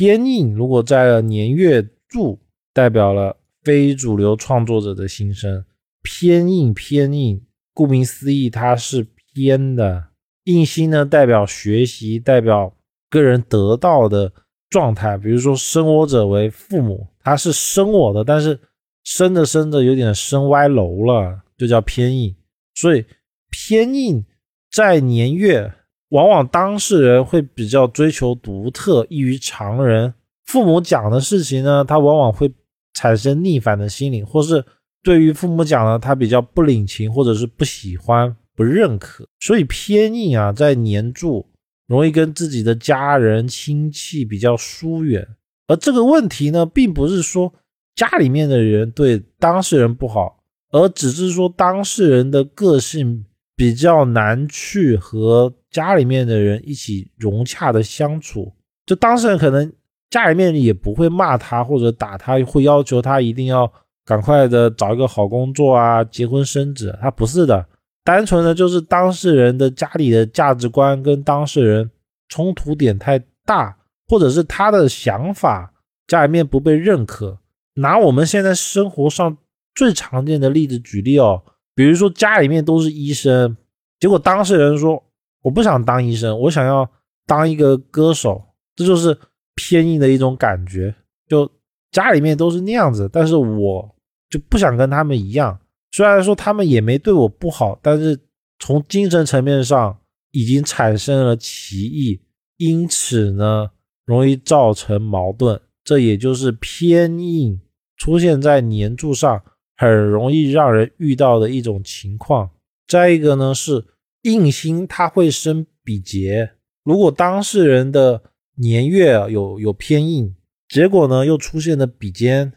偏印如果在了年月柱，代表了非主流创作者的心声。偏印偏印，顾名思义，它是偏的。印星呢，代表学习，代表个人得到的状态。比如说，生我者为父母，他是生我的，但是生着生着有点生歪楼了，就叫偏印。所以偏印在年月。往往当事人会比较追求独特，异于常人。父母讲的事情呢，他往往会产生逆反的心理，或是对于父母讲的，他比较不领情，或者是不喜欢、不认可。所以偏硬啊，在年柱容易跟自己的家人亲戚比较疏远。而这个问题呢，并不是说家里面的人对当事人不好，而只是说当事人的个性比较难去和。家里面的人一起融洽的相处，就当事人可能家里面也不会骂他或者打他，会要求他一定要赶快的找一个好工作啊，结婚生子。他不是的，单纯的就是当事人的家里的价值观跟当事人冲突点太大，或者是他的想法家里面不被认可。拿我们现在生活上最常见的例子举例哦，比如说家里面都是医生，结果当事人说。我不想当医生，我想要当一个歌手，这就是偏硬的一种感觉。就家里面都是那样子，但是我就不想跟他们一样。虽然说他们也没对我不好，但是从精神层面上已经产生了歧义，因此呢，容易造成矛盾。这也就是偏硬出现在年柱上，很容易让人遇到的一种情况。再一个呢是。印星它会生比劫，如果当事人的年月有有偏印，结果呢又出现了比肩，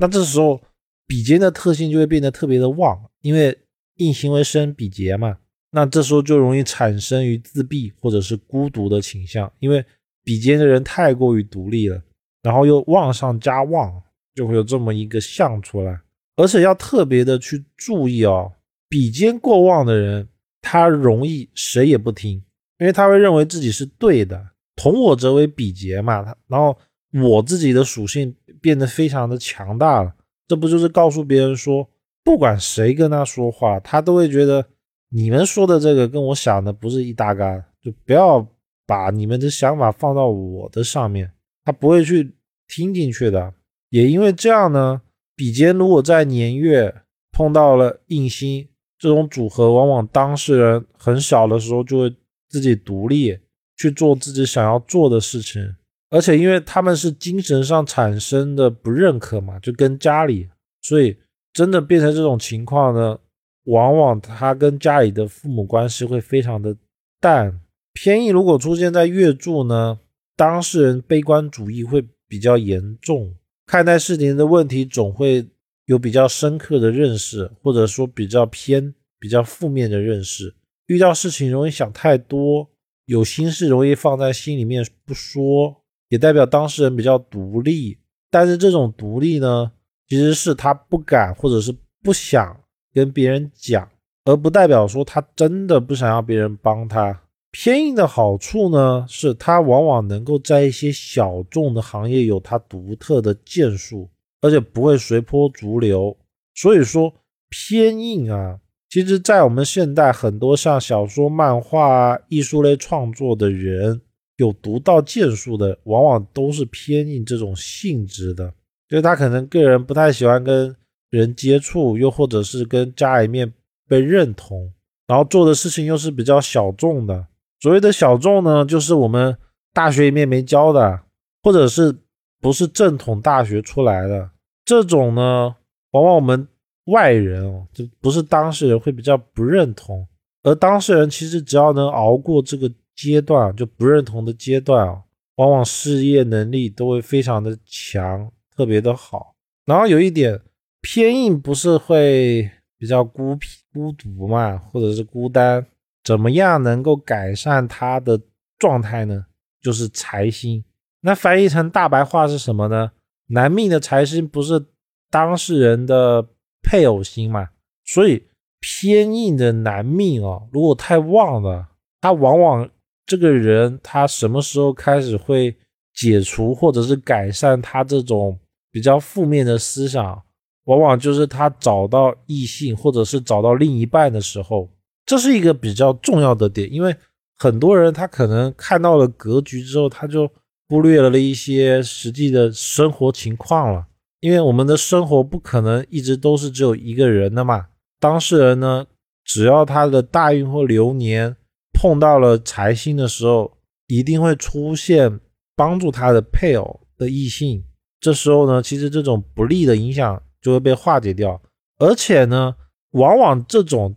那这时候比肩的特性就会变得特别的旺，因为印星为生比劫嘛，那这时候就容易产生于自闭或者是孤独的倾向，因为比肩的人太过于独立了，然后又旺上加旺，就会有这么一个相出来，而且要特别的去注意哦，比肩过旺的人。他容易谁也不听，因为他会认为自己是对的，同我则为比劫嘛。他然后我自己的属性变得非常的强大了，这不就是告诉别人说，不管谁跟他说话，他都会觉得你们说的这个跟我想的不是一搭嘎，就不要把你们的想法放到我的上面，他不会去听进去的。也因为这样呢，比肩如果在年月碰到了印星。这种组合往往当事人很小的时候就会自己独立去做自己想要做的事情，而且因为他们是精神上产生的不认可嘛，就跟家里，所以真的变成这种情况呢，往往他跟家里的父母关系会非常的淡。偏印如果出现在月柱呢，当事人悲观主义会比较严重，看待事情的问题总会。有比较深刻的认识，或者说比较偏、比较负面的认识，遇到事情容易想太多，有心事容易放在心里面不说，也代表当事人比较独立。但是这种独立呢，其实是他不敢或者是不想跟别人讲，而不代表说他真的不想要别人帮他。偏硬的好处呢，是他往往能够在一些小众的行业有他独特的建树。而且不会随波逐流，所以说偏硬啊。其实，在我们现代，很多像小说、漫画啊、艺术类创作的人，有独到建树的，往往都是偏硬这种性质的。就是他可能个人不太喜欢跟人接触，又或者是跟家里面被认同，然后做的事情又是比较小众的。所谓的小众呢，就是我们大学里面没教的，或者是不是正统大学出来的。这种呢，往往我们外人哦，就不是当事人会比较不认同，而当事人其实只要能熬过这个阶段，就不认同的阶段啊，往往事业能力都会非常的强，特别的好。然后有一点偏硬，不是会比较孤僻、孤独嘛，或者是孤单？怎么样能够改善他的状态呢？就是财星。那翻译成大白话是什么呢？男命的财星不是当事人的配偶星嘛？所以偏硬的男命哦，如果太旺了，他往往这个人他什么时候开始会解除或者是改善他这种比较负面的思想，往往就是他找到异性或者是找到另一半的时候，这是一个比较重要的点，因为很多人他可能看到了格局之后，他就忽略了一些实际的生活情况了，因为我们的生活不可能一直都是只有一个人的嘛。当事人呢，只要他的大运或流年碰到了财星的时候，一定会出现。帮助他的配偶的异性，这时候呢，其实这种不利的影响就会被化解掉，而且呢，往往这种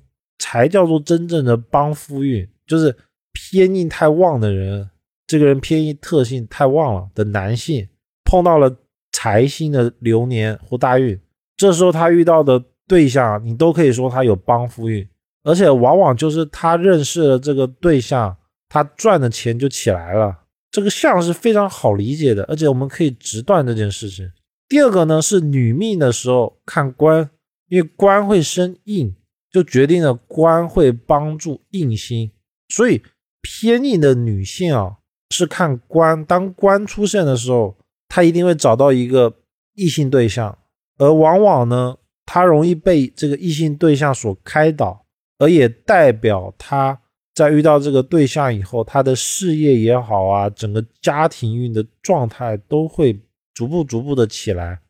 才叫做真正的帮夫运，就是偏印太旺的人，这个人偏印特性太旺了的男性，碰到了财星的流年或大运，这时候他遇到的对象，你都可以说他有帮夫运，而且往往就是他认识了这个对象，他赚的钱就起来了。这个相是非常好理解的，而且我们可以直断这件事情。第二个呢是女命的时候看官，因为官会生印，就决定了官会帮助印星，所以偏印的女性啊是看官，当官出现的时候，她一定会找到一个异性对象，而往往呢她容易被这个异性对象所开导，而也代表她。在遇到这个对象以后，他的事业也好啊，整个家庭运的状态都会逐步逐步的起来。